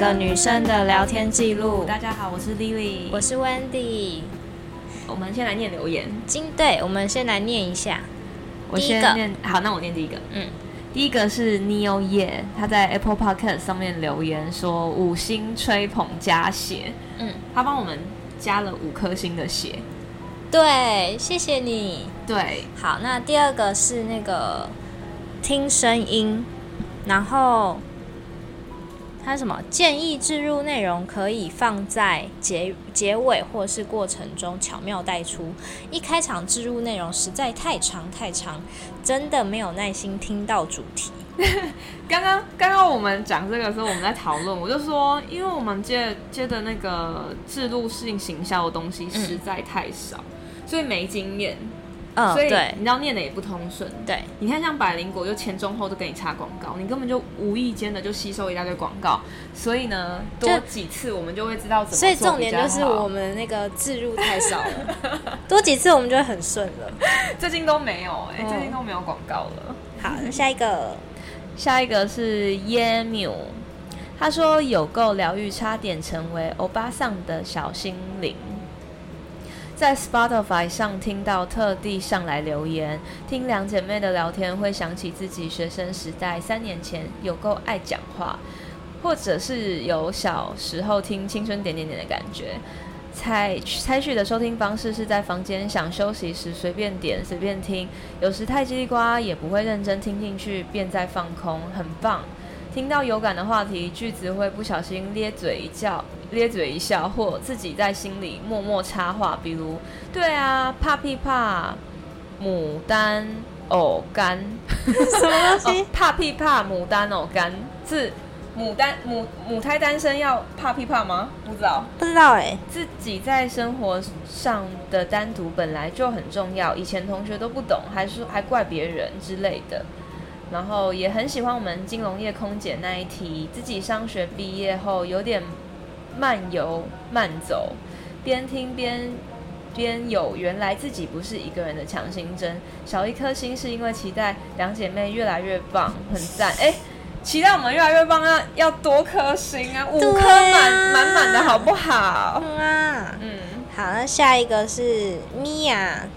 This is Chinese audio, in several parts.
个女生的聊天记录。大家好，我是 Lily，我是 Wendy。我们先来念留言。金对，我们先来念一下。我先念，好，那我念第一个。嗯，第一个是 Neo Ye，他在 Apple Podcast 上面留言说五星吹捧加血。嗯，他帮我们加了五颗星的血。对，谢谢你。对，好，那第二个是那个听声音，然后。他什么建议置入内容可以放在结结尾或是过程中巧妙带出，一开场置入内容实在太长太长，真的没有耐心听到主题。刚刚刚刚我们讲这个时候，我们在讨论，我就说，因为我们接接的那个置入性行销的东西实在太少，所以没经验。嗯，所以你知道念的也不通顺。对，你看像百灵果，就前中后都给你插广告，你根本就无意间的就吸收一大堆广告。所以呢，多几次我们就会知道怎么。所以重点就是我们那个置入太少了，多几次我们就会很顺了。最近都没有哎、欸，最近都没有广告了。好，那下一个，下一个是耶缪，他说有够疗愈，差点成为欧巴桑的小心灵。在 Spotify 上听到，特地上来留言，听两姐妹的聊天，会想起自己学生时代三年前有够爱讲话，或者是有小时候听青春点点点的感觉。采采取的收听方式是在房间想休息时随便点随便听，有时太叽里呱啦也不会认真听进去，便在放空，很棒。听到有感的话题，句子会不小心咧嘴一叫。咧嘴一笑，或自己在心里默默插话，比如“对啊，怕屁怕牡丹藕干”，什么东西？哦、怕屁怕牡丹藕干是牡丹母母胎单身要怕屁怕吗？不知道，不知道哎、欸。自己在生活上的单独本来就很重要，以前同学都不懂，还是还怪别人之类的。然后也很喜欢我们金融业空姐那一题，自己商学毕业后有点。慢游慢走，边听边边有原来自己不是一个人的强心针。少一颗心是因为期待两姐妹越来越棒，很赞。哎、欸，期待我们越来越棒要要多颗星啊，五颗满满满的好不好？嗯啊，嗯，好，那下一个是米娅，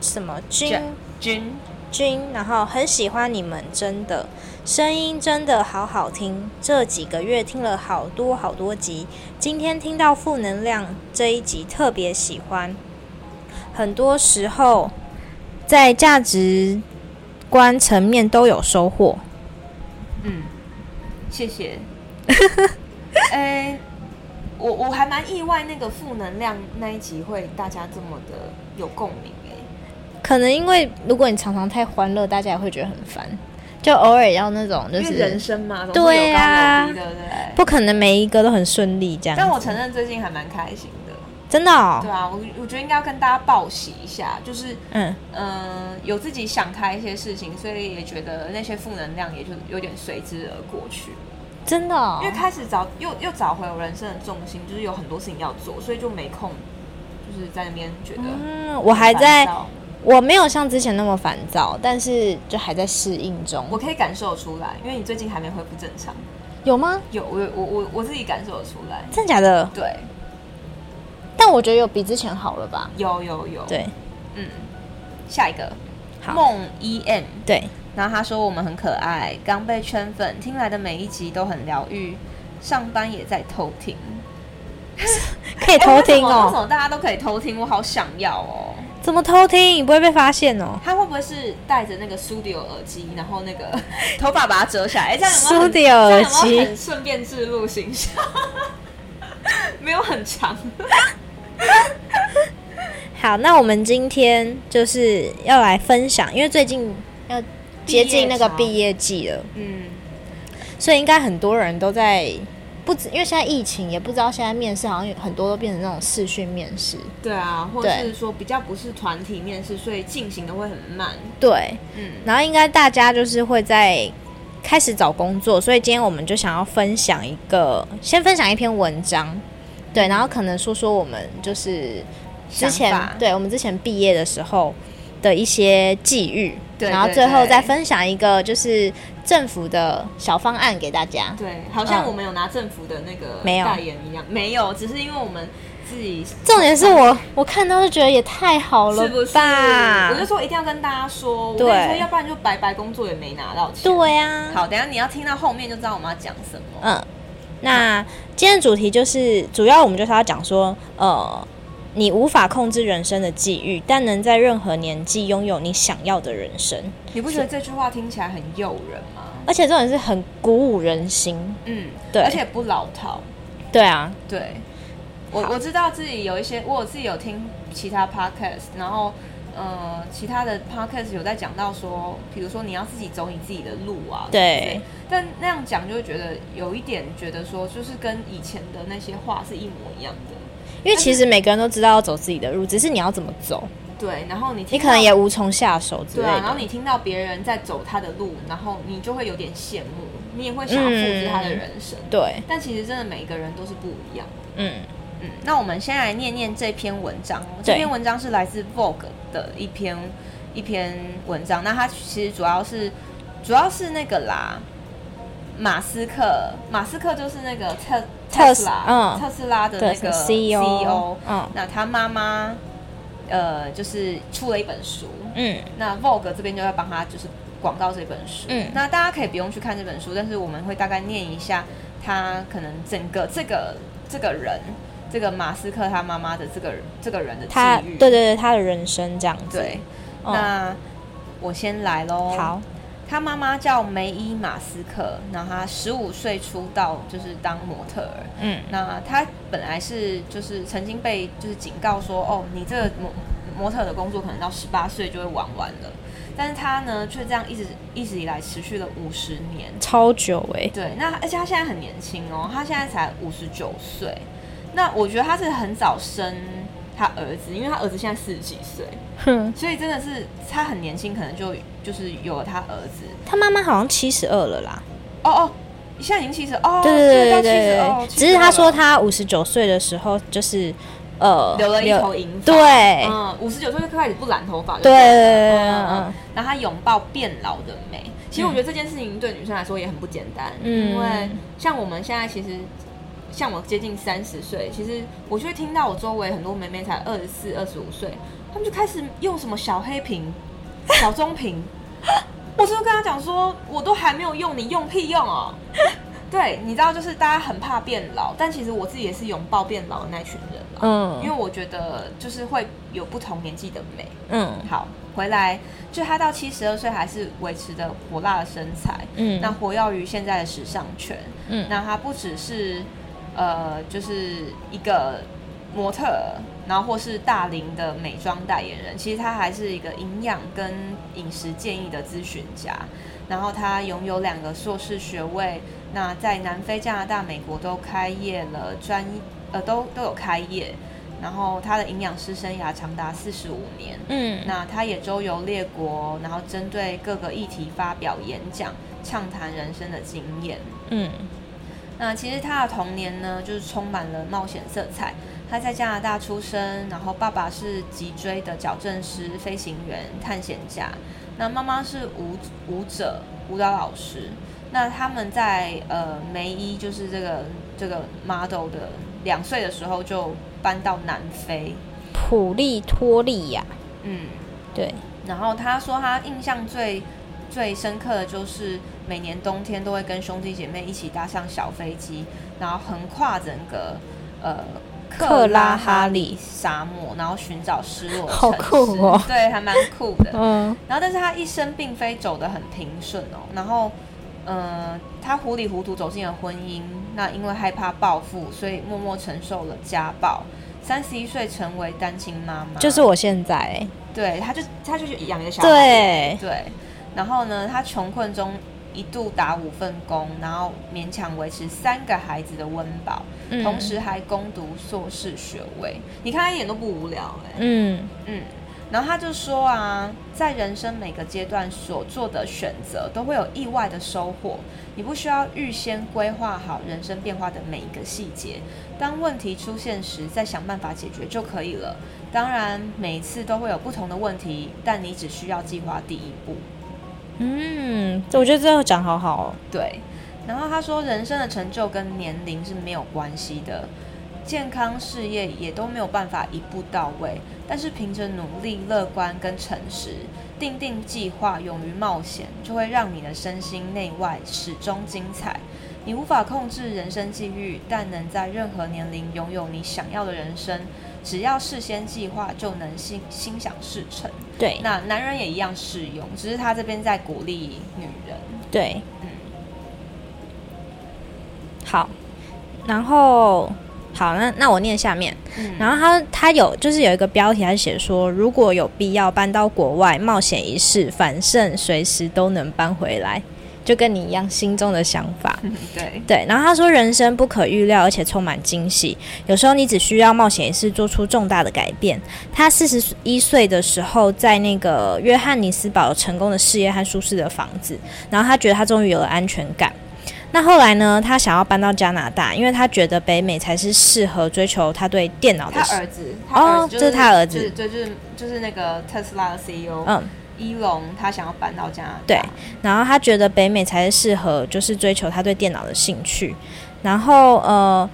什么君君君，然后很喜欢你们，真的。声音真的好好听，这几个月听了好多好多集，今天听到负能量这一集特别喜欢。很多时候在价值观层面都有收获。嗯，谢谢。哎、欸，我我还蛮意外，那个负能量那一集会大家这么的有共鸣哎。可能因为如果你常常太欢乐，大家也会觉得很烦。就偶尔要那种，就是人生嘛，对呀，对不对？不可能每一个都很顺利这样。但我承认最近还蛮开心的，真的哦。对啊，我我觉得应该要跟大家报喜一下，就是嗯嗯、呃，有自己想开一些事情，所以也觉得那些负能量也就有点随之而过去。真的哦，因为开始找又又找回我人生的重心，就是有很多事情要做，所以就没空，就是在那边觉得嗯，我还在。我没有像之前那么烦躁，但是就还在适应中。我可以感受出来，因为你最近还没恢复正常。有吗？有，我我我我自己感受得出来。真的假的？对。但我觉得有比之前好了吧？有有有。对，嗯。下一个，好。梦 E M。对。然后他说我们很可爱，刚被圈粉，听来的每一集都很疗愈。上班也在偷听。可以偷听哦？为什么大家都可以偷听？我好想要哦。怎么偷听？你不会被发现哦？他会不会是戴着那个 Studio 耳机，然后那个 头发把它折下来？哎，这样有没有 Studio 耳机？很顺便置入形象，没有很长。好，那我们今天就是要来分享，因为最近要接近那个毕业季了，嗯，所以应该很多人都在。不止，因为现在疫情，也不知道现在面试好像有很多都变成那种视讯面试。对啊，或者是说比较不是团体面试，所以进行的会很慢。对，嗯，然后应该大家就是会在开始找工作，所以今天我们就想要分享一个，先分享一篇文章，对，然后可能说说我们就是之前对我们之前毕业的时候的一些际遇，对，然后最后再分享一个就是。政府的小方案给大家。对，好像我们有拿政府的那个没有代言一样，没有，只是因为我们自己。重点是我我看到就觉得也太好了吧，是不是？我就说一定要跟大家说，对，我跟你说，要不然就白白工作也没拿到钱。对呀。好，等下你要听到后面就知道我们要讲什么。嗯，那今天的主题就是主要我们就是要讲说，呃。你无法控制人生的际遇，但能在任何年纪拥有你想要的人生。你不觉得这句话听起来很诱人吗？而且这种是很鼓舞人心。嗯，对，而且不老套。对啊，对。我我知道自己有一些，我有自己有听其他 podcast，然后呃，其他的 podcast 有在讲到说，比如说你要自己走你自己的路啊。对。但那样讲就会觉得有一点觉得说，就是跟以前的那些话是一模一样的。因为其实每个人都知道要走自己的路，只是你要怎么走。对，然后你你可能也无从下手之类的。对啊，然后你听到别人在走他的路，然后你就会有点羡慕，你也会想要复制他的人生。嗯、对，但其实真的每一个人都是不一样的。嗯嗯。那我们先来念念这篇文章。这篇文章是来自 Vogue 的一篇一篇文章。那它其实主要是主要是那个啦，马斯克，马斯克就是那个特。特斯拉，嗯，特斯拉的那个 CEO，嗯，那他妈妈，呃，就是出了一本书，嗯，那 Vogue 这边就要帮他就是广告这本书，嗯，那大家可以不用去看这本书，但是我们会大概念一下他可能整个这个这个人，这个马斯克他妈妈的这个这个人的际遇，对对对，他的人生这样子，对，那我先来喽，好。他妈妈叫梅伊马斯克，然后他十五岁出道就是当模特儿。嗯，那他本来是就是曾经被就是警告说，哦，你这个模模特的工作可能到十八岁就会玩完了。但是他呢，却这样一直一直以来持续了五十年，超久哎、欸。对，那而且他现在很年轻哦，他现在才五十九岁。那我觉得他是很早生。他儿子，因为他儿子现在四十几岁，哼，所以真的是他很年轻，可能就就是有了他儿子。他妈妈好像七十二了啦。哦哦，现在已经七十哦，对对对对对，只是他说他五十九岁的时候就是呃留了一头银发，对，嗯，五十九岁就开始不染头发，对，嗯，然后他拥抱变老的美。其实我觉得这件事情对女生来说也很不简单，嗯，因为像我们现在其实。像我接近三十岁，其实我就会听到我周围很多妹妹才二十四、二十五岁，她们就开始用什么小黑瓶、小棕瓶，我就跟她讲说，我都还没有用，你用屁用哦。对，你知道，就是大家很怕变老，但其实我自己也是拥抱变老的那群人嘛。嗯，因为我觉得就是会有不同年纪的美。嗯，好，回来就她到七十二岁还是维持着火辣的身材。嗯，那活跃于现在的时尚圈。嗯，那她不只是。呃，就是一个模特，然后或是大龄的美妆代言人。其实他还是一个营养跟饮食建议的咨询家。然后他拥有两个硕士学位，那在南非、加拿大、美国都开业了专，呃，都都有开业。然后他的营养师生涯长达四十五年。嗯，那他也周游列国，然后针对各个议题发表演讲，畅谈人生的经验。嗯。那其实他的童年呢，就是充满了冒险色彩。他在加拿大出生，然后爸爸是脊椎的矫正师、飞行员、探险家。那妈妈是舞舞者、舞蹈老师。那他们在呃梅伊，就是这个这个 model 的两岁的时候就搬到南非普利托利亚。嗯，对。然后他说他印象最最深刻的就是每年冬天都会跟兄弟姐妹一起搭上小飞机，然后横跨整个呃克拉哈里沙漠，然后寻找失落城市。好酷哦！对，还蛮酷的。嗯。然后，但是他一生并非走得很平顺哦。然后，呃，他糊里糊涂走进了婚姻，那因为害怕报复，所以默默承受了家暴。三十一岁成为单亲妈妈，就是我现在。对，他就他就养一个小孩。对对。然后呢，他穷困中一度打五份工，然后勉强维持三个孩子的温饱，嗯，同时还攻读硕士学位。你看他一点都不无聊哎。嗯嗯。然后他就说啊，在人生每个阶段所做的选择都会有意外的收获，你不需要预先规划好人生变化的每一个细节，当问题出现时再想办法解决就可以了。当然，每一次都会有不同的问题，但你只需要计划第一步。嗯，我觉得这个讲好好哦。对，然后他说，人生的成就跟年龄是没有关系的，健康事业也都没有办法一步到位，但是凭着努力、乐观跟诚实，定定计划、勇于冒险，就会让你的身心内外始终精彩。你无法控制人生际遇，但能在任何年龄拥有你想要的人生。只要事先计划，就能心心想事成。对，那男人也一样适用，只是他这边在鼓励女人。对，嗯，好，然后好，那那我念下面。嗯，然后他他有就是有一个标题，他写说，如果有必要搬到国外冒险一试，反正随时都能搬回来。就跟你一样，心中的想法，对对。然后他说，人生不可预料，而且充满惊喜。有时候你只需要冒险一次，做出重大的改变。他四十一岁的时候，在那个约翰尼斯堡成功的事业和舒适的房子。然后他觉得他终于有了安全感。那后来呢？他想要搬到加拿大，因为他觉得北美才是适合追求他对电脑的。他儿子，他儿子、就是、哦，这是他儿子，对、就是，就是就是那个特斯拉的 CEO。嗯。伊隆他想要搬到加拿大，对，然后他觉得北美才是适合，就是追求他对电脑的兴趣。然后呃，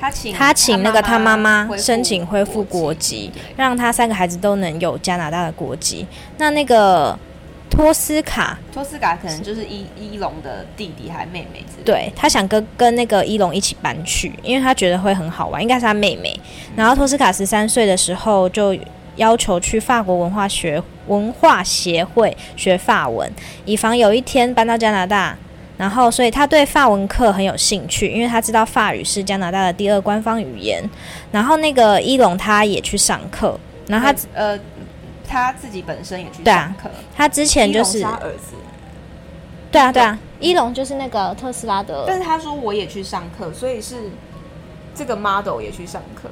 他请他请那个他妈妈申请恢复国籍，让他三个孩子都能有加拿大的国籍。那那个托斯卡，托斯卡可能就是伊伊隆的弟弟还妹妹之类的，对，他想跟跟那个伊隆一起搬去，因为他觉得会很好玩，应该是他妹妹。然后托斯卡十三岁的时候就要求去法国文化学文化协会学法文，以防有一天搬到加拿大。然后，所以他对法文课很有兴趣，因为他知道法语是加拿大的第二官方语言。然后，那个伊隆他也去上课，然后他呃他自己本身也去上课。他之前就是他儿子。对啊，对啊，伊隆就是那个特斯拉的。但是他说我也去上课，所以是这个 model 也去上课。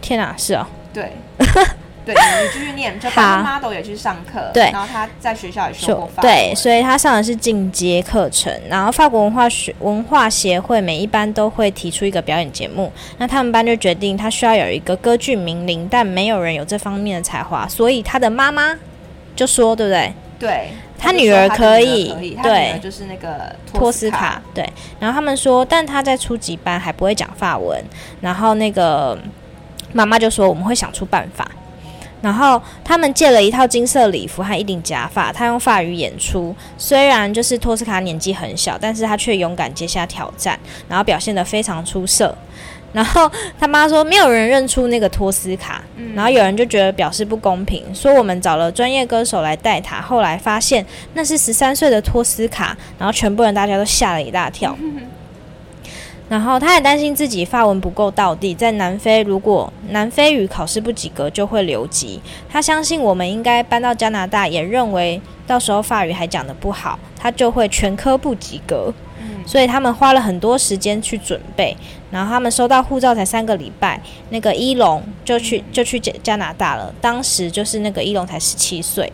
天哪，是哦，对。对，你继续念，就他 model 也去上课，对，然后他在学校也学过法，对，所以他上的是进阶课程。然后法国文化学文化协会每一班都会提出一个表演节目，那他们班就决定他需要有一个歌剧名伶，但没有人有这方面的才华，所以他的妈妈就说，对不对？对，他女儿可以，对，就是那个托斯卡，对。然后他们说，但他在初级班还不会讲法文，然后那个妈妈就说，我们会想出办法。然后他们借了一套金色礼服和一顶假发，他用法语演出。虽然就是托斯卡年纪很小，但是他却勇敢接下挑战，然后表现得非常出色。然后他妈说没有人认出那个托斯卡，然后有人就觉得表示不公平，说我们找了专业歌手来带他，后来发现那是十三岁的托斯卡，然后全部人大家都吓了一大跳。然后他也担心自己发文不够到地，在南非如果南非语考试不及格就会留级。他相信我们应该搬到加拿大，也认为到时候法语还讲得不好，他就会全科不及格。嗯，所以他们花了很多时间去准备。然后他们收到护照才三个礼拜，那个伊隆就去就去加加拿大了。当时就是那个伊隆才十七岁。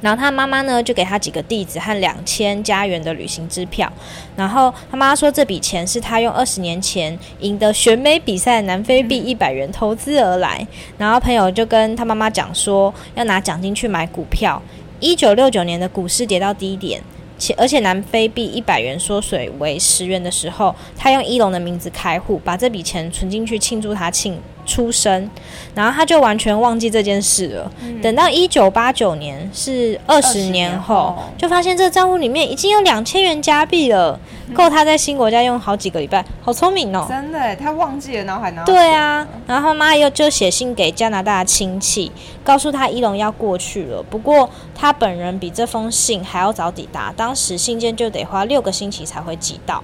然后他妈妈呢，就给他几个地址和两千加元的旅行支票。然后他妈妈说，这笔钱是他用二十年前赢得选美比赛南非币一百元投资而来。然后朋友就跟他妈妈讲说，要拿奖金去买股票。一九六九年的股市跌到低点，且而且南非币一百元缩水为十元的时候，他用一龙的名字开户，把这笔钱存进去庆祝他庆。出生，然后他就完全忘记这件事了。嗯、等到一九八九年，是二十年后，就发现这个账户里面已经有两千元加币了，嗯，够他在新国家用好几个礼拜。好聪明哦！真的，他忘记了，然后还拿。对啊，然后妈又就写信给加拿大的亲戚，告诉他伊隆要过去了。不过他本人比这封信还要早抵达，当时信件就得花六个星期才会寄到。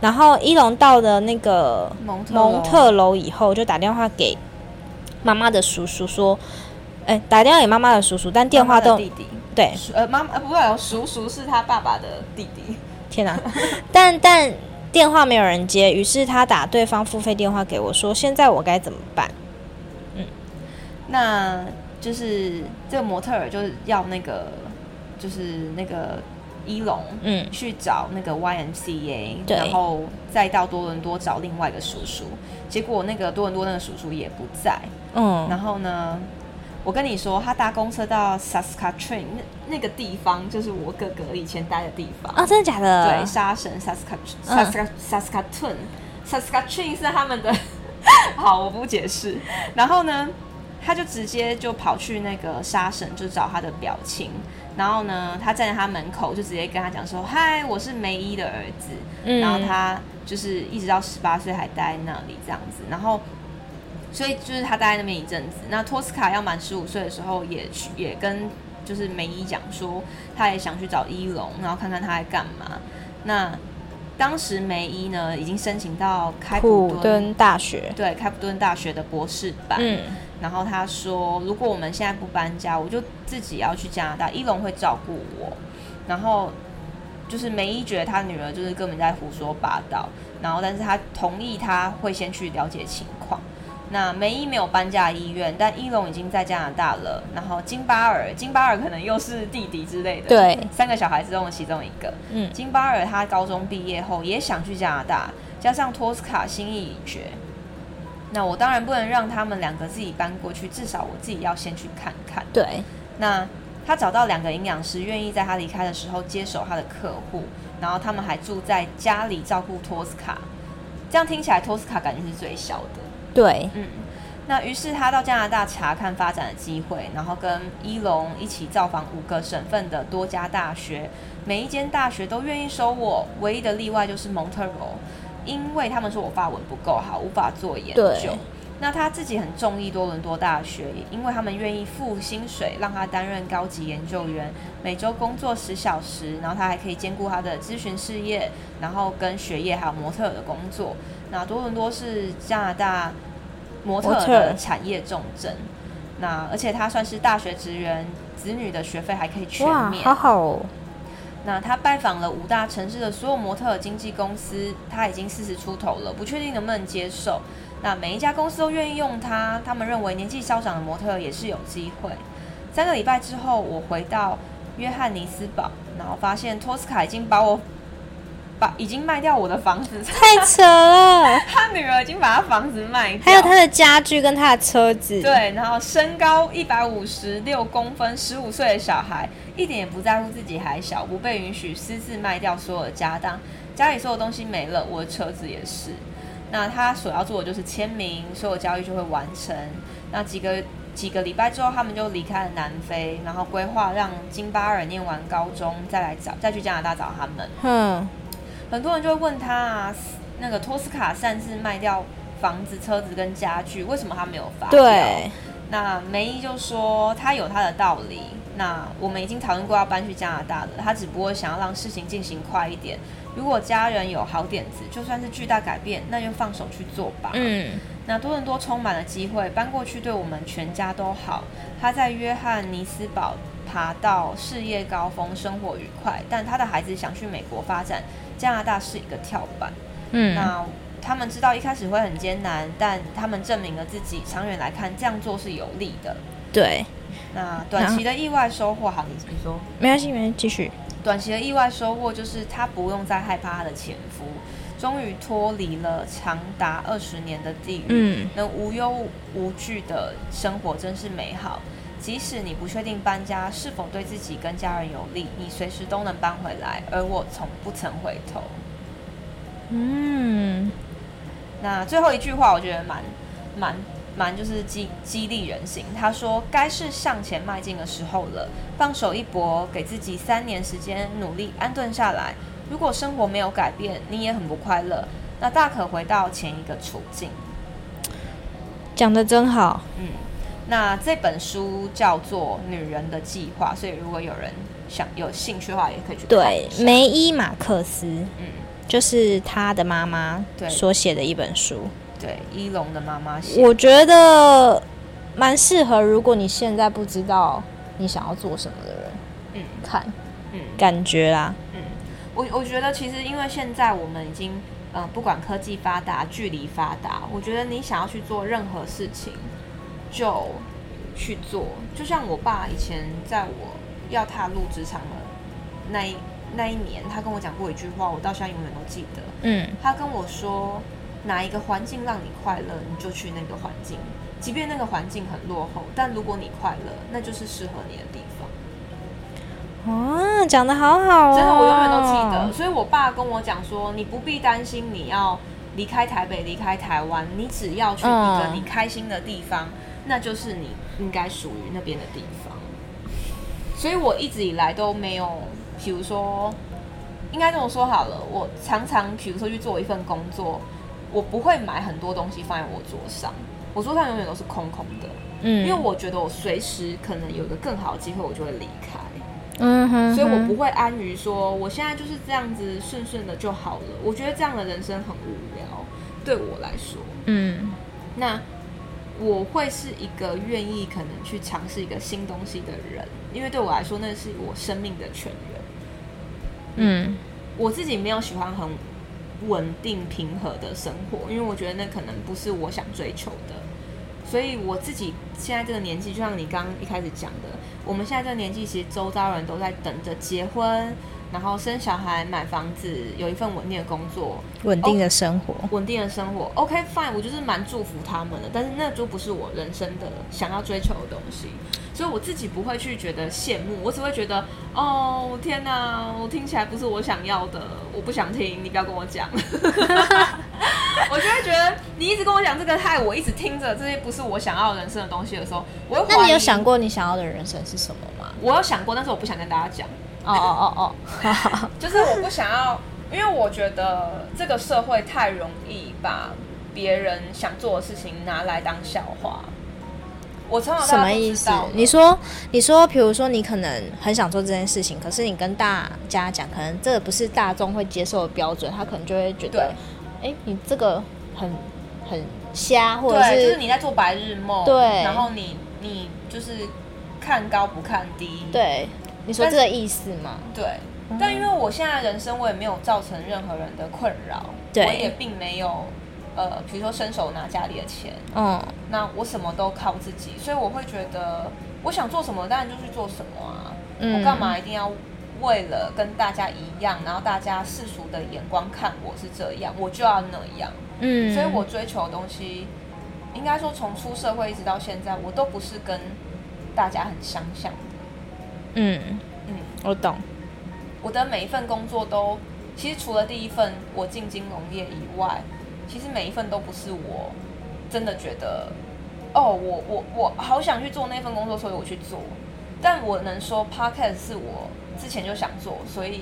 然后一龙到了那个蒙特楼以后，就打电话给妈妈的叔叔说：“哎，打电话给妈妈的叔叔，但电话都弟弟对，呃妈呃不对，叔叔是他爸爸的弟弟。天哪！但但电话没有人接，于是他打对方付费电话给我说：现在我该怎么办？嗯，那就是这个模特儿就是要那个，就是那个。”伊隆，嗯，去找那个 YMCA，然后再到多伦多找另外一个叔叔，结果那个多伦多那个叔叔也不在，嗯，然后呢我跟你说，他搭公车到 Saskatchewan 那那个地方，就是我哥哥以前待的地方啊，真的假的？对，沙神 Saskatchewan Saskatchewan Saskatchewan 是他们的。好，我不解释。然后呢，他就直接就跑去那个沙神，就找他的表亲。然后呢，他站在他门口，就直接跟他讲说：“嗨，我是梅姨的儿子。嗯”然后他就是一直到十八岁还待在那里这样子。然后。所以就是他待在那边一阵子。那托斯卡要满十五岁的时候，也去也跟就是梅姨讲说，他也想去找伊隆，然后看看他在干嘛。那当时梅姨呢，已经申请到开普敦大学，对，开普敦大学的博士班。嗯。然后他说，如果我们现在不搬家，我就自己要去加拿大，一龙会照顾我。然后就是梅姨觉得他女儿就是根本在胡说八道。然后，但是他同意他会先去了解情况。那梅姨没有搬家医院，但一龙已经在加拿大了。然后金巴尔，金巴尔可能又是弟弟之类的。对，三个小孩之中的其中一个。嗯，金巴尔他高中毕业后也想去加拿大，加上托斯卡心意已决。那我当然不能让他们两个自己搬过去，至少我自己要先去看看。对。那他找到两个营养师，愿意在他离开的时候接手他的客户，然后他们还住在家里照顾托斯卡。这样听起来，托斯卡感觉是最小的。对，嗯，那于是他到加拿大查看发展的机会，然后跟伊隆一起造访五个省份的多家大学，每一间大学都愿意收我，唯一的例外就是蒙特罗，因为他们说我法文不够好，无法做研究。那他自己很中意多伦多大学，因为他们愿意付薪水让他担任高级研究员，每周工作十小时，然后他还可以兼顾他的咨询事业，然后跟学业还有模特的工作。那多伦多是加拿大模特的产业重镇，那而且他算是大学职员，子女的学费还可以全免。哇，好好哦。那他拜访了五大城市的所有模特经纪公司，他已经四十出头了，不确定能不能接受。那每一家公司都愿意用他，他们认为年纪稍长的模特也是有机会。三个礼拜之后，我回到约翰尼斯堡，然后发现托斯卡已经把我。把已经卖掉我的房子，太扯了！他女儿已经把他房子卖掉，还有他的家具跟他的车子。对，然后身高一百五十六公分，十五岁的小孩，一点也不在乎自己还小，不被允许私自卖掉所有的家当，家里所有东西没了，我的车子也是。那他所要做的就是签名，所有交易就会完成。那几个几个礼拜之后，他们就离开了南非，然后规划让金巴尔念完高中再来找，再去加拿大找他们。嗯。很多人就会问他啊，那个托斯卡擅自卖掉房子、车子跟家具，为什么他没有发票？对，那梅姨就说他有他的道理。那我们已经讨论过要搬去加拿大了，他只不过想要让事情进行快一点。如果家人有好点子，就算是巨大改变，那就放手去做吧。嗯，那多伦多充满了机会，搬过去对我们全家都好。他在约翰尼斯堡爬到事业高峰，生活愉快，但他的孩子想去美国发展。加拿大是一个跳板，嗯，那他们知道一开始会很艰难，但他们证明了自己，长远来看这样做是有利的。对，那短期的意外收获，好，你你说，没关系，没关系，继续。短期的意外收获就是他不用再害怕他的前夫，终于脱离了长达二十年的地狱，嗯，能无忧无惧的生活真是美好。即使你不确定搬家是否对自己跟家人有利，你随时都能搬回来。而我从不曾回头。嗯，那最后一句话，我觉得蛮蛮蛮就是激激励人心。他说：“该是向前迈进的时候了，放手一搏，给自己三年时间努力安顿下来。如果生活没有改变，你也很不快乐，那大可回到前一个处境。”讲得真好。嗯。那这本书叫做《女人的计划》，所以如果有人想有兴趣的话，也可以去看。对，梅伊马克思，嗯，就是他的妈妈所写的一本书。对，伊隆的妈妈写。我觉得蛮适合，如果你现在不知道你想要做什么的人，嗯，看，嗯，感觉啦，嗯，我我觉得其实因为现在我们已经，呃，不管科技发达、距离发达，我觉得你想要去做任何事情。就去做，就像我爸以前在我要踏入职场的那一那一年，他跟我讲过一句话，我到现在永远都记得。嗯，他跟我说，哪一个环境让你快乐，你就去那个环境。即便那个环境很落后，但如果你快乐，那就是适合你的地方。哦，讲的好好哦，真的，我永远都记得。所以我爸跟我讲说，你不必担心你要离开台北、离开台湾，你只要去一个你开心的地方，嗯、那就是你应该属于那边的地方。所以我一直以来都没有，比如说，应该这么说好了，我常常比如说去做一份工作，我不会买很多东西放在我桌上，我桌上永远都是空空的，嗯，因为我觉得我随时可能有个更好的机会，我就会离开。嗯哼，所以我不会安于说我现在就是这样子顺顺的就好了。我觉得这样的人生很无聊，对我来说。嗯，那我会是一个愿意可能去尝试一个新东西的人，因为对我来说那是我生命的泉源。嗯，我自己没有喜欢很稳定平和的生活，因为我觉得那可能不是我想追求的。所以我自己现在这个年纪，就像你刚刚一开始讲的。我们现在这个年纪，其实周遭人都在等着结婚，然后生小孩、买房子，有一份稳定的工作，稳定的生活，哦、稳定的生活。OK，fine，、我就是蛮祝福他们的，但是那就不是我人生的想要追求的东西，所以我自己不会去觉得羡慕，我只会觉得，哦，天哪，我听起来不是我想要的，我不想听，你不要跟我讲。我就会觉得你一直跟我讲这个，害我一直听着这些不是我想要的人生的东西的时候，我会。那你有想过你想要的人生是什么吗？我有想过，但是我不想跟大家讲。哦哦哦哦，就是我不想要，因为我觉得这个社会太容易把别人想做的事情拿来当笑话。我从什么意思？你说，你说，比如说你可能很想做这件事情，可是你跟大家讲，可能这个不是大众会接受的标准，他可能就会觉得。哎，你这个很很瞎，或者是就是你在做白日梦，对，然后你你就是看高不看低，对，你说这个意思吗？对，嗯、但因为我现在人生我也没有造成任何人的困扰，对，我也并没有呃，比如说伸手拿家里的钱，嗯，那我什么都靠自己，所以我会觉得我想做什么，当然就去做什么啊，嗯、我干嘛一定要？为了跟大家一样，然后大家世俗的眼光看我是这样，我就要那样。嗯，所以我追求的东西，应该说从出社会一直到现在，我都不是跟大家很相像的。嗯嗯，我懂。我的每一份工作都，其实除了第一份我进金融业以外，其实每一份都不是我真的觉得，哦，我我我好想去做那份工作，所以我去做。但我能说，Podcast 是我。之前就想做，所以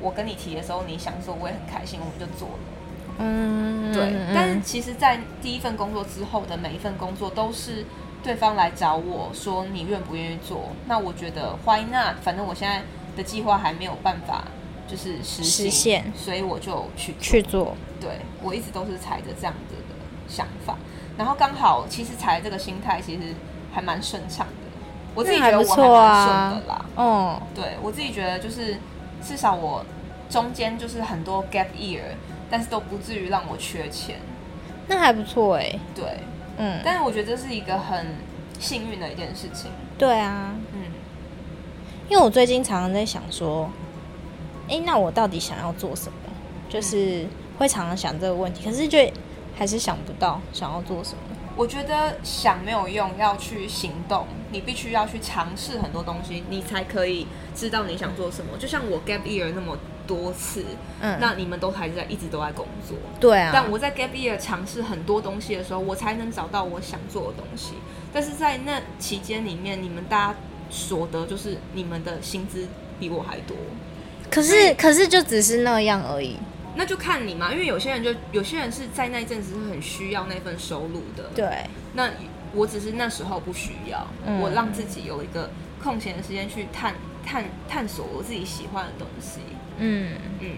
我跟你提的时候，你想做，我也很开心，我们就做了。嗯，对。但是其实，在第一份工作之后的每一份工作，都是对方来找我说你愿不愿意做。那我觉得 Why not？反正我现在的计划还没有办法就是实，实现，所以我就去去做。对，我一直都是踩着这样子的想法，然后刚好其实踩这个心态，其实还蛮顺畅的。我自己觉得我还蛮顺的啦，嗯，对我自己觉得就是至少我中间就是很多 gap year，但是都不至于让我缺钱，那还不错哎。对，嗯，但是我觉得这是一个很幸运的一件事情。对啊，嗯，因为我最近常常在想说，哎，那我到底想要做什么？就是会常常想这个问题，可是就还是想不到想要做什么。我觉得想没有用，要去行动。你必须要去尝试很多东西，你才可以知道你想做什么。就像我 gap year 那么多次，嗯，那你们都还是在一直都在工作，对啊。但我在 gap year 尝试很多东西的时候，我才能找到我想做的东西。但是在那期间里面，你们大家所得就是你们的薪资比我还多。可是，可是就只是那样而已。那就看你嘛，因为有些人就有些人是在那一阵子是很需要那份收入的。对，那我只是那时候不需要，嗯、我让自己有一个空闲的时间去探探探索我自己喜欢的东西。嗯嗯，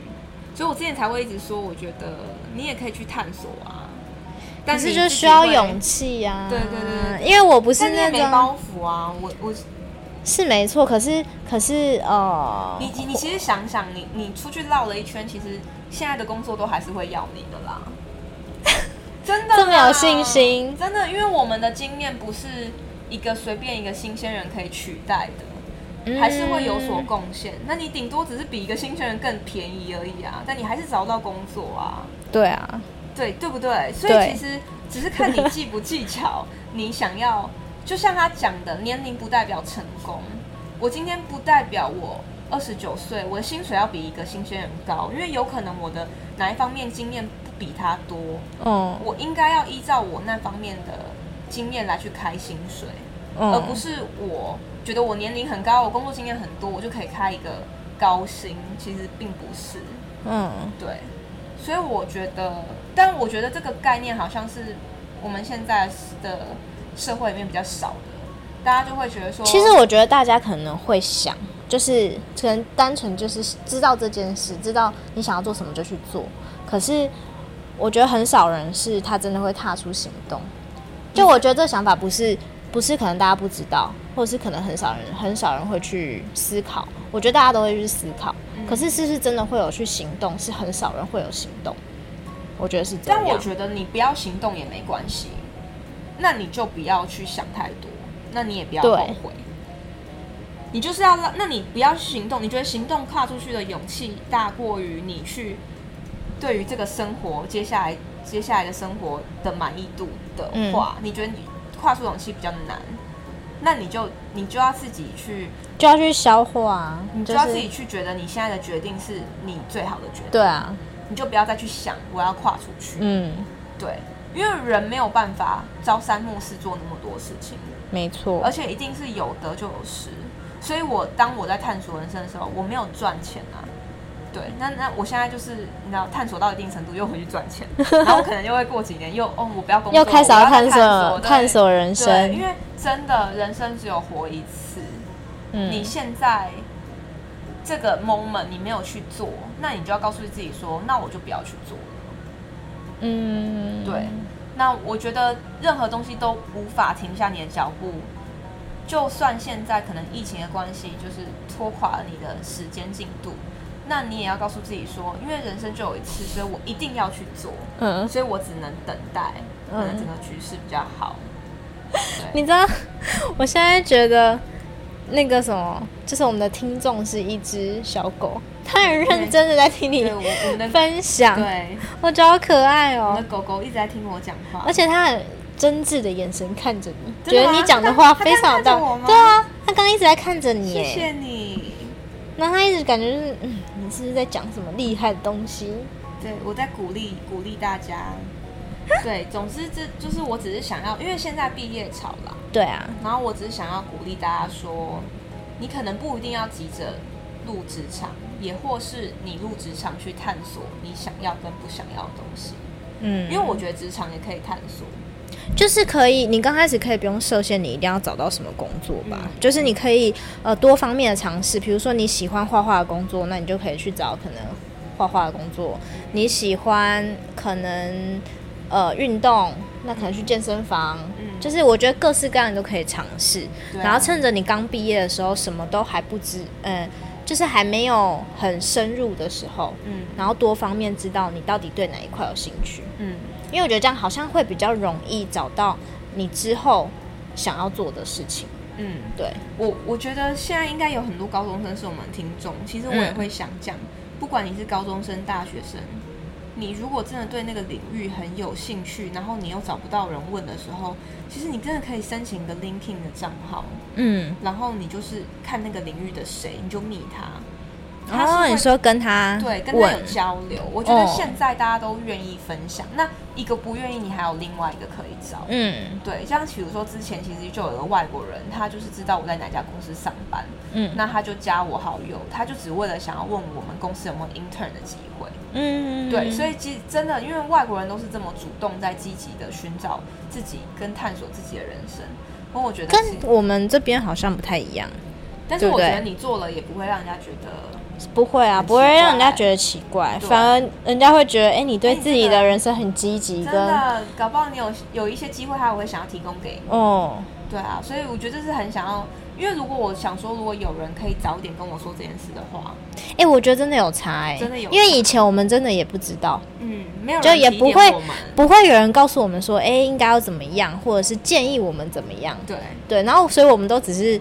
所以我之前才会一直说，我觉得你也可以去探索啊，但是就需要勇气啊。对对对，对，因为我不是那种没包袱啊，我我。是没错，可是可是呃，你你其实想想，你你出去绕了一圈，其实现在的工作都还是会要你的啦，真的这么有信心？真的，因为我们的经验不是一个随便一个新鲜人可以取代的，嗯、还是会有所贡献。那你顶多只是比一个新鲜人更便宜而已啊，但你还是找到工作啊。对啊，对对不对？所以其实只是看你技不技巧。你想要，就像他讲的，年龄不代表成功。我今天不代表我二十九岁，我的薪水要比一个新鲜人高，因为有可能我的哪一方面经验不比他多。嗯，我应该要依照我那方面的经验来去开薪水，嗯，而不是我觉得我年龄很高，我工作经验很多，我就可以开一个高薪。其实并不是。嗯，对。所以我觉得，但我觉得这个概念好像是我们现在的社会里面比较少的。大家就会觉得说，其实我觉得大家可能会想，就是可能单纯就是知道这件事，知道你想要做什么就去做。可是我觉得很少人是他真的会踏出行动。就我觉得这想法不是不是可能大家不知道，或者是可能很少人很少人会去思考。我觉得大家都会去思考，可是是不是真的会有去行动？是很少人会有行动。我觉得是这样。但我觉得你不要行动也没关系，那你就不要去想太多。那你也不要后悔，你就是要让，那你不要行动。你觉得行动跨出去的勇气大过于你去对于这个生活接下来接下来的生活的满意度的话，嗯、你觉得你跨出勇气比较难，那你就你就要自己去就要去消化，你就要自己去觉得你现在的决定是你最好的决定。对啊，你就不要再去想我要跨出去。嗯，对，因为人没有办法朝三暮四做那么多事情。没错，而且一定是有得就有失，所以我当我在探索人生的时候，我没有赚钱啊。对，那那我现在就是你知道，探索到一定程度又回去赚钱，然后我可能又会过几年又哦，我不要工作，又开始要探索要探索，探索人生，因为真的人生只有活一次。嗯，你现在这个 moment 你没有去做，那你就要告诉自己说，那我就不要去做了。嗯，对。那我觉得任何东西都无法停下你的脚步，就算现在可能疫情的关系，就是拖垮了你的时间进度，那你也要告诉自己说，因为人生就有一次，所以我一定要去做，嗯，所以我只能等待，可能整个局势比较好。你知道，我现在觉得。那个什么，就是我们的听众是一只小狗，它很认真的在听你 分享，对，我觉得好可爱哦。我的狗狗一直在听我讲话，而且它很真挚的眼神看着你，觉得你讲的话非常的道理。对啊，它刚刚一直在看着你，谢谢你。那它一直感觉就是，是在讲什么厉害的东西？对，我在鼓励鼓励大家。对，总之这就是我只是想要，因为现在毕业潮啦。对啊，然后我只是想要鼓励大家说，你可能不一定要急着入职场，也或是你入职场去探索你想要跟不想要的东西。嗯，因为我觉得职场也可以探索，就是可以，你刚开始可以不用设限，你一定要找到什么工作吧？嗯、就是你可以呃多方面的尝试，比如说你喜欢画画的工作，那你就可以去找可能画画的工作。你喜欢可能。呃，运动那可能去健身房，嗯，就是我觉得各式各样你都可以尝试。啊、然后趁着你刚毕业的时候，什么都还不知，嗯，就是还没有很深入的时候，嗯，然后多方面知道你到底对哪一块有兴趣，嗯，因为我觉得这样好像会比较容易找到你之后想要做的事情。嗯，对我，我觉得现在应该有很多高中生是我们听众，其实我也会想讲，嗯、不管你是高中生、大学生。你如果真的对那个领域很有兴趣，然后你又找不到人问的时候，其实你真的可以申请一个 LinkedIn 的账号，嗯，然后你就是看那个领域的谁，你就密他。然后、哦、你说跟他对跟他有交流，我觉得现在大家都愿意分享。哦、那一个不愿意，你还有另外一个可以找。嗯，对，像比如说之前其实就有个外国人，他就是知道我在哪家公司上班，嗯，那他就加我好友，他就只为了想要问我们公司有没有 intern 的机会。嗯，对，所以其实真的，因为外国人都是这么主动，在积极的寻找自己跟探索自己的人生。那我觉得跟我们这边好像不太一样，但是我觉得你做了也不会让人家觉得。不会啊，不会让人家觉得奇怪，反而人家会觉得，哎、欸，你对自己的人生很积极，真的，搞不好你有有一些机会，他也会想要提供给你。哦，对啊，所以我觉得这是很想要，因为如果我想说，如果有人可以早点跟我说这件事的话，哎、欸，我觉得真的有差、欸，哎，真的有，因为以前我们真的也不知道，嗯，没有，就也不会不会有人告诉我们说，哎、欸，应该要怎么样，或者是建议我们怎么样，对。对，然后所以我们都只是。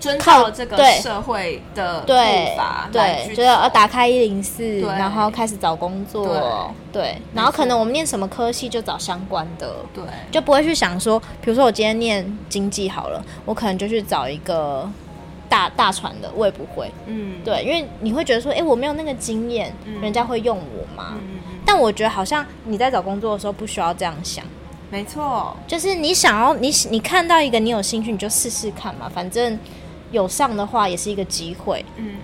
遵照这个社会的步伐来去，对，觉得要打开一零四，然后开始找工作，对，对，然后可能我们念什么科系就找相关的，对，就不会去想说，比如说我今天念经济好了，我可能就去找一个大大船的，我也不会，嗯，对，因为你会觉得说，哎，我没有那个经验，人家会用我吗？嗯，但我觉得好像你在找工作的时候不需要这样想。没错，就是你想要你你看到一个你有兴趣，你就试试看嘛，反正有上的话也是一个机会，嗯，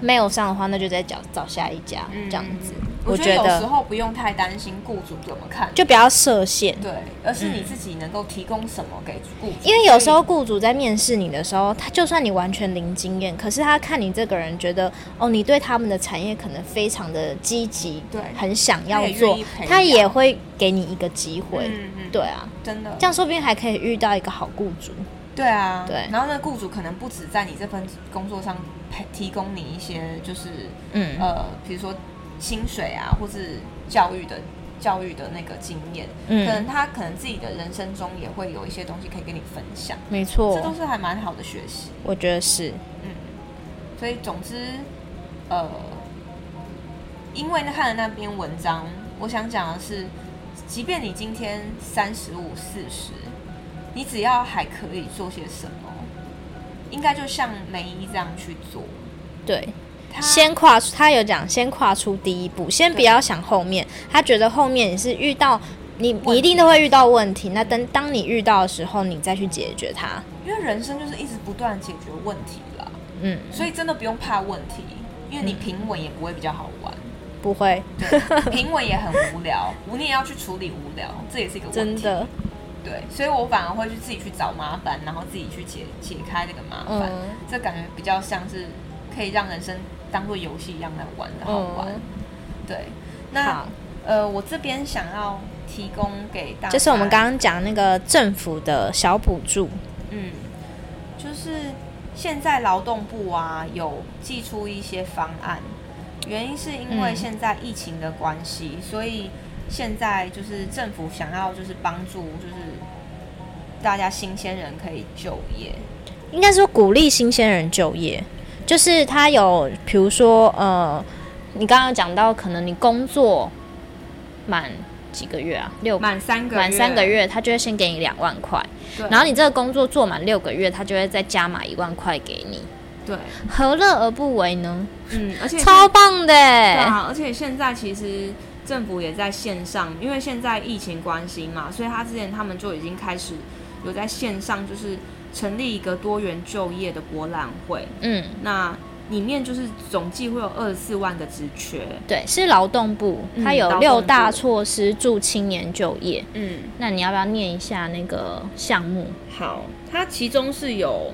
没有上的话那就再找找下一家，嗯，这样子。我觉得有时候不用太担心雇主怎么看，就不要设限，对，而是你自己能够提供什么给雇主。因为有时候雇主在面试你的时候，他就算你完全零经验，可是他看你这个人，觉得哦，你对他们的产业可能非常的积极，对，很想要做，他也会给你一个机会。嗯嗯，对啊，真的，这样说不定还可以遇到一个好雇主。对啊，对，然后那雇主可能不止在你这份工作上提供你一些，就是嗯。呃，比如说。薪水啊，或是教育的教育的那个经验，嗯，可能他可能自己的人生中也会有一些东西可以跟你分享，没错，这都是还蛮好的学习，我觉得是，嗯，所以总之，呃，因为看了那篇文章，我想讲的是，即便你今天三十五、四十，你只要还可以做些什么，应该就像梅姨这样去做，对。先跨出，他有讲，先跨出第一步，先不要想后面。他觉得后面你是遇到你，你一定都会遇到问题。那等当你遇到的时候，你再去解决它。因为人生就是一直不断解决问题啦。嗯，所以真的不用怕问题，因为你平稳也不会比较好玩。不会，对，平稳也很无聊，你也要去处理无聊，这也是一个问题。真的，对，所以我反而会去自己去找麻烦，然后自己去解解开这个麻烦。嗯，这感觉比较像是可以让人生。当做游戏一样来玩的好玩，嗯、对。那呃，我这边想要提供给大家，就是我们刚刚讲那个政府的小补助。嗯，就是现在劳动部啊有寄出一些方案，原因是因为现在疫情的关系，嗯、所以现在就是政府想要就是帮助，就是大家新鲜人可以就业，应该说鼓励新鲜人就业。就是他有，比如说，呃，你刚刚讲到，可能你工作满几个月啊？六满三个满三个月，他就会先给你两万块。然后你这个工作做满六个月，他就会再加码一万块给你。对。何乐而不为呢？嗯，而且超棒的。对啊，而且现在其实政府也在线上，因为现在疫情关系嘛，所以他之前他们就已经开始有在线上，就是。成立一个多元就业的博览会，嗯，那里面就是总计会有二十四万个职缺，对，是劳动部，它有六大措施助青年就业，嗯，那你要不要念一下那个项目？好，它其中是有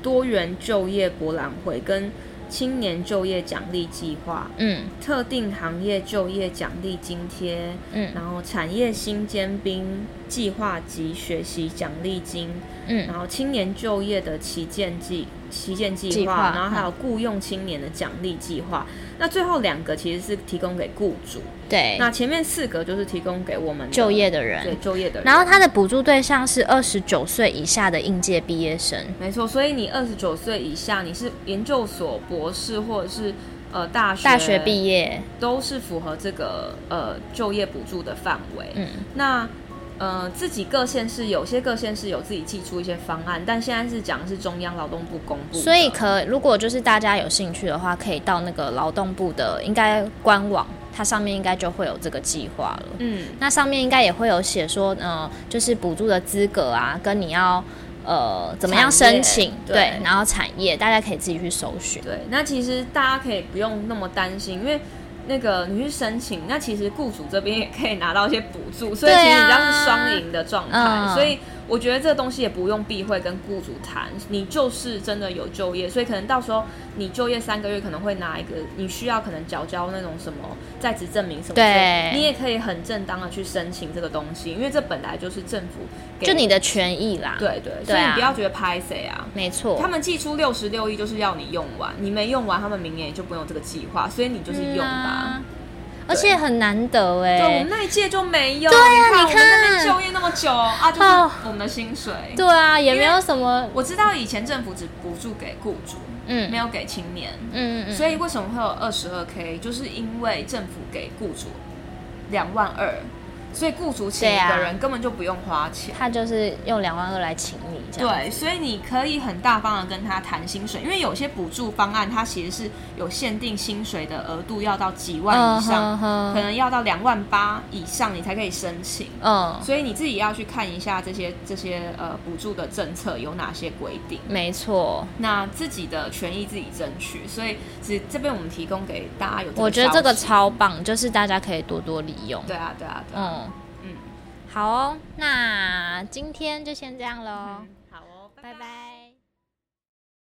多元就业博览会跟青年就业奖励计划，嗯，特定行业就业奖励津贴，嗯，然后产业新尖兵计划及学习奖励金。嗯，然后青年就业的旗舰计旗舰计划，然后还有雇佣青年的奖励计划。那最后两个其实是提供给雇主，对。那前面四个就是提供给我们就业的人，对就业的人。然后他的补助对象是二十九岁以下的应届毕业生，没错。所以你二十九岁以下，你是研究所、博士或者是呃大学大学毕业，都是符合这个呃就业补助的范围。嗯，那。呃，自己各县市有些各县市有自己寄出一些方案，但现在是讲的是中央劳动部公布。所以可如果就是大家有兴趣的话，可以到那个劳动部的应该官网，它上面应该就会有这个计划了。嗯，那上面应该也会有写说，呃，就是补助的资格啊，跟你要呃怎么样申请，对，对，然后产业大家可以自己去搜寻。对，那其实大家可以不用那么担心，因为。那个你去申请，那其实雇主这边也可以拿到一些补助，所以其实这样是双赢的状态，啊、所以。我觉得这个东西也不用避讳跟雇主谈，你就是真的有就业，所以可能到时候你就业三个月可能会拿一个你需要可能缴交那种什么在职证明什么，对，你也可以很正当的去申请这个东西，因为这本来就是政府给就你的权益啦，对对，所以你不要觉得拍谁啊，没错，他们寄出六十六亿就是要你用完，你没用完，他们明年也就不用这个计划，所以你就是用吧。嗯啊而且很难得哎。对，我们那一届就没有。对啊，你看，那边就业那么久啊，就是我们的薪水。对啊，也没有什么。我知道以前政府只补助给雇主，嗯，没有给青年，嗯嗯，所以为什么会有二十二 K？就是因为政府给雇主两万二。所以雇主请一个人根本就不用花钱，他就是用两万二来请你这样。对，所以你可以很大方的跟他谈薪水，因为有些补助方案它其实是有限定薪水的额度，要到几万以上，可能要到两万八以上你才可以申请。嗯，所以你自己要去看一下这些这些呃补助的政策有哪些规定。没错，那自己的权益自己争取。所以是这边我们提供给大家有，我觉得这个超棒，就是大家可以多多利用。对啊，对啊，对啊。嗯。好哦，那今天就先这样喽。嗯，好哦，拜拜。拜拜。